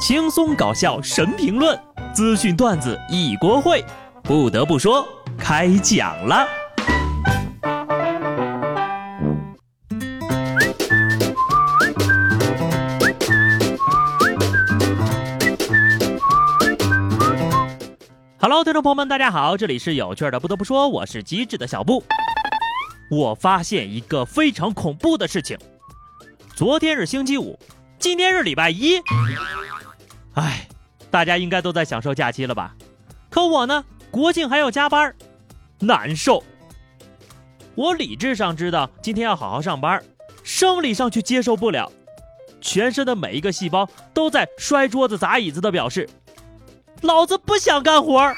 轻松搞笑神评论，资讯段子一锅烩。不得不说，开讲了。Hello，听众朋友们，大家好，这里是有趣的。不得不说，我是机智的小布。我发现一个非常恐怖的事情。昨天是星期五，今天是礼拜一。哎，大家应该都在享受假期了吧？可我呢，国庆还要加班，难受。我理智上知道今天要好好上班，生理上却接受不了，全身的每一个细胞都在摔桌子砸椅子的表示，老子不想干活儿。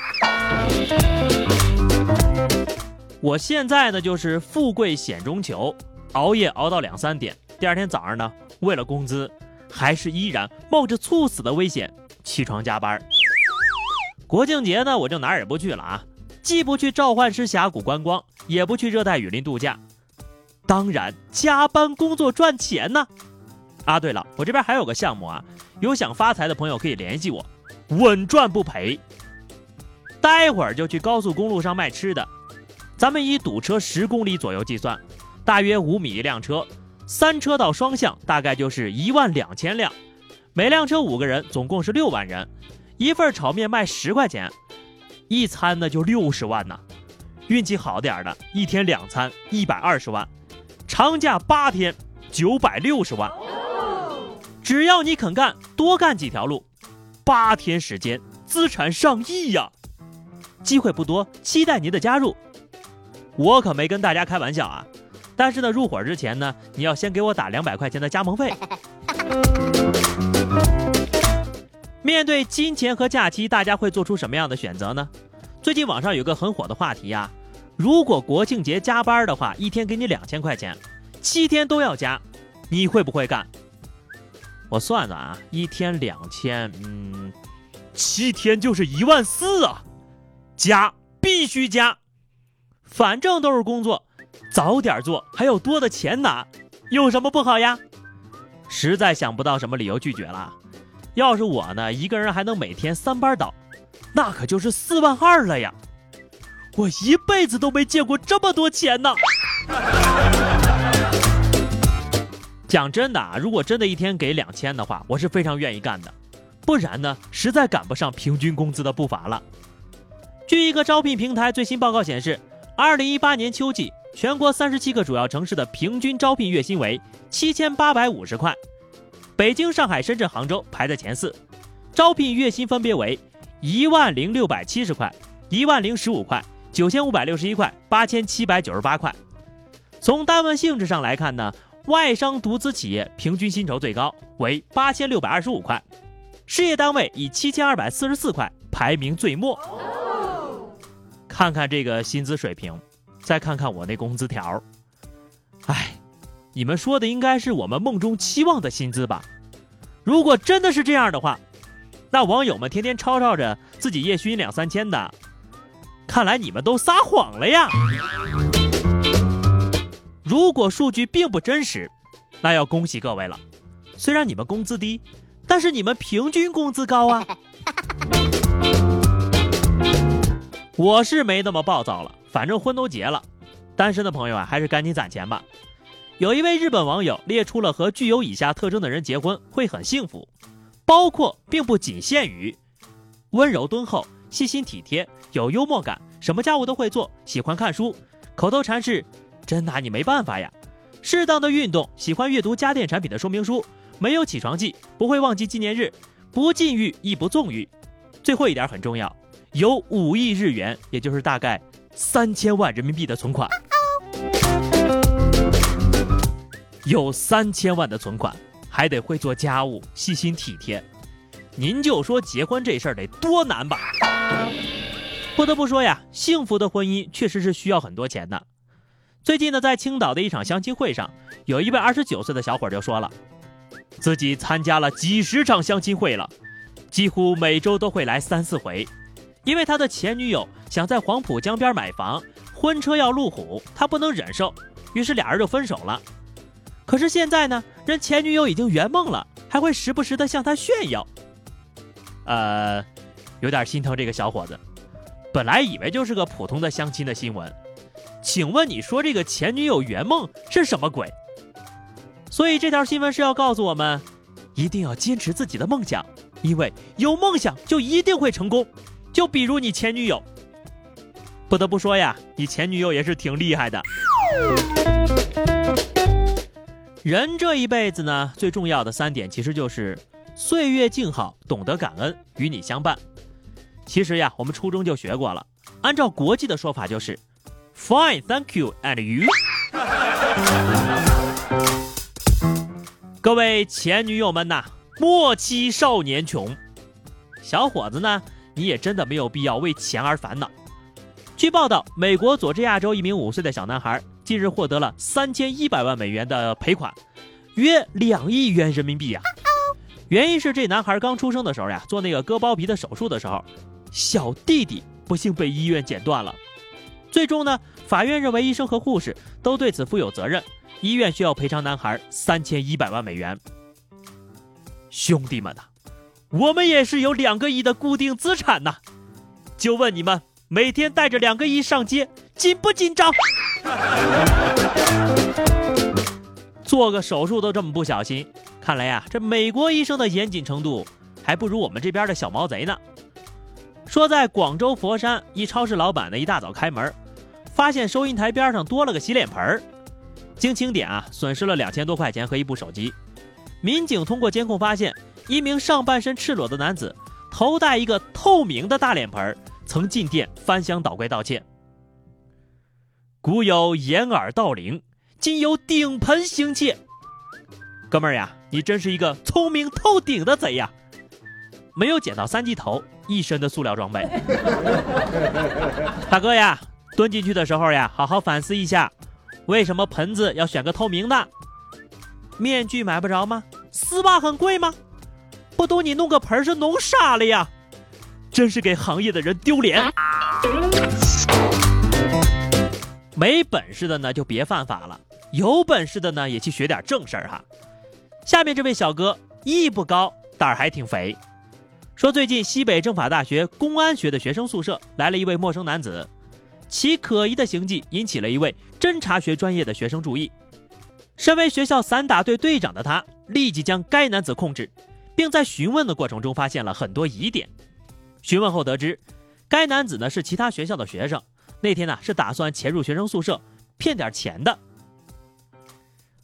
我现在呢，就是富贵险中求，熬夜熬到两三点，第二天早上呢，为了工资。还是依然冒着猝死的危险起床加班。国庆节呢，我就哪儿也不去了啊，既不去召唤师峡谷观光，也不去热带雨林度假。当然，加班工作赚钱呢。啊，对了，我这边还有个项目啊，有想发财的朋友可以联系我，稳赚不赔。待会儿就去高速公路上卖吃的，咱们以堵车十公里左右计算，大约五米一辆车。三车道双向大概就是一万两千辆，每辆车五个人，总共是六万人。一份炒面卖十块钱，一餐呢就六十万呢。运气好点的，一天两餐一百二十万，长假八天九百六十万。只要你肯干，多干几条路，八天时间资产上亿呀！机会不多，期待您的加入。我可没跟大家开玩笑啊。但是呢，入伙之前呢，你要先给我打两百块钱的加盟费。面对金钱和假期，大家会做出什么样的选择呢？最近网上有个很火的话题呀，如果国庆节加班的话，一天给你两千块钱，七天都要加，你会不会干？我算算啊，一天两千，嗯，七天就是一万四啊，加必须加，反正都是工作。早点做还有多的钱拿，有什么不好呀？实在想不到什么理由拒绝了。要是我呢，一个人还能每天三班倒，那可就是四万二了呀！我一辈子都没见过这么多钱呢。讲真的啊，如果真的一天给两千的话，我是非常愿意干的。不然呢，实在赶不上平均工资的步伐了。据一个招聘平台最新报告显示，二零一八年秋季。全国三十七个主要城市的平均招聘月薪为七千八百五十块，北京、上海、深圳、杭州排在前四，招聘月薪分别为一万零六百七十块、一万零十五块、九千五百六十一块、八千七百九十八块。从单位性质上来看呢，外商独资企业平均薪酬最高为八千六百二十五块，事业单位以七千二百四十四块排名最末。看看这个薪资水平。再看看我那工资条，哎，你们说的应该是我们梦中期望的薪资吧？如果真的是这样的话，那网友们天天吵吵着自己月薪两三千的，看来你们都撒谎了呀！如果数据并不真实，那要恭喜各位了。虽然你们工资低，但是你们平均工资高啊！我是没那么暴躁了。反正婚都结了，单身的朋友啊，还是赶紧攒钱吧。有一位日本网友列出了和具有以下特征的人结婚会很幸福，包括并不仅限于温柔敦厚、细心体贴、有幽默感、什么家务都会做、喜欢看书、口头禅是“真拿你没办法呀”、适当的运动、喜欢阅读家电产品的说明书、没有起床气、不会忘记纪念日、不禁欲亦不纵欲。最后一点很重要，有五亿日元，也就是大概。三千万人民币的存款，有三千万的存款，还得会做家务、细心体贴，您就说结婚这事儿得多难吧？不得不说呀，幸福的婚姻确实是需要很多钱的。最近呢，在青岛的一场相亲会上，有一位二十九岁的小伙就说了，自己参加了几十场相亲会了，几乎每周都会来三四回。因为他的前女友想在黄浦江边买房，婚车要路虎，他不能忍受，于是俩人就分手了。可是现在呢，人前女友已经圆梦了，还会时不时的向他炫耀，呃，有点心疼这个小伙子。本来以为就是个普通的相亲的新闻，请问你说这个前女友圆梦是什么鬼？所以这条新闻是要告诉我们，一定要坚持自己的梦想，因为有梦想就一定会成功。就比如你前女友，不得不说呀，你前女友也是挺厉害的。人这一辈子呢，最重要的三点其实就是岁月静好，懂得感恩，与你相伴。其实呀，我们初中就学过了，按照国际的说法就是 Fine，Thank you，and you。各位前女友们呐，莫欺少年穷。小伙子呢，你也真的没有必要为钱而烦恼。据报道，美国佐治亚州一名五岁的小男孩。近日获得了三千一百万美元的赔款，约两亿元人民币呀。原因是这男孩刚出生的时候呀，做那个割包皮的手术的时候，小弟弟不幸被医院剪断了。最终呢，法院认为医生和护士都对此负有责任，医院需要赔偿男孩三千一百万美元。兄弟们呐，我们也是有两个亿的固定资产呐，就问你们，每天带着两个亿上街，紧不紧张？做个手术都这么不小心，看来呀，这美国医生的严谨程度还不如我们这边的小毛贼呢。说在广州佛山一超市，老板呢一大早开门，发现收银台边上多了个洗脸盆儿，经清点啊，损失了两千多块钱和一部手机。民警通过监控发现，一名上半身赤裸的男子头戴一个透明的大脸盆儿，曾进店翻箱倒柜盗窃。古有掩耳盗铃，今有顶盆行窃。哥们儿呀，你真是一个聪明透顶的贼呀！没有捡到三级头，一身的塑料装备。大哥呀，蹲进去的时候呀，好好反思一下，为什么盆子要选个透明的？面具买不着吗？丝袜很贵吗？不都你弄个盆是弄傻了呀？真是给行业的人丢脸。没本事的呢，就别犯法了；有本事的呢，也去学点正事儿哈。下面这位小哥艺不高，胆儿还挺肥，说最近西北政法大学公安学的学生宿舍来了一位陌生男子，其可疑的行迹引起了一位侦查学专业的学生注意。身为学校散打队队长的他，立即将该男子控制，并在询问的过程中发现了很多疑点。询问后得知，该男子呢是其他学校的学生。那天呢，是打算潜入学生宿舍骗点钱的。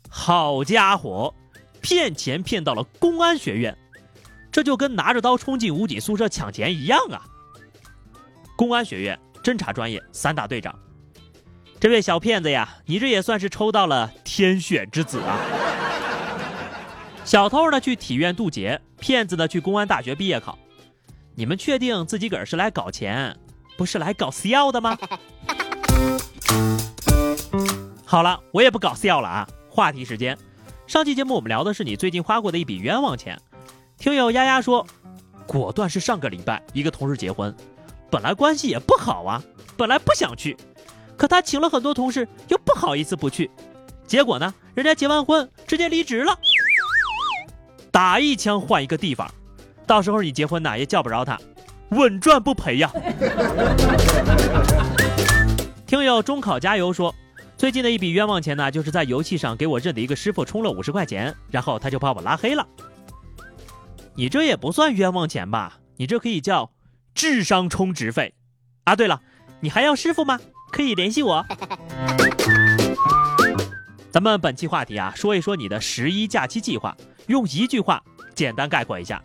好家伙，骗钱骗到了公安学院，这就跟拿着刀冲进武警宿舍抢钱一样啊！公安学院侦查专业散打队长，这位小骗子呀，你这也算是抽到了天选之子啊！小偷呢去体院渡劫，骗子呢去公安大学毕业考，你们确定自己个儿是来搞钱？不是来搞笑的吗？好了，我也不搞笑了啊！话题时间，上期节目我们聊的是你最近花过的一笔冤枉钱。听友丫丫说，果断是上个礼拜一个同事结婚，本来关系也不好啊，本来不想去，可他请了很多同事，又不好意思不去，结果呢，人家结完婚直接离职了，打一枪换一个地方，到时候你结婚呢也叫不着他。稳赚不赔呀！听友中考加油说，最近的一笔冤枉钱呢，就是在游戏上给我认的一个师傅充了五十块钱，然后他就把我拉黑了。你这也不算冤枉钱吧？你这可以叫智商充值费啊！对了，你还要师傅吗？可以联系我。咱们本期话题啊，说一说你的十一假期计划，用一句话简单概括一下。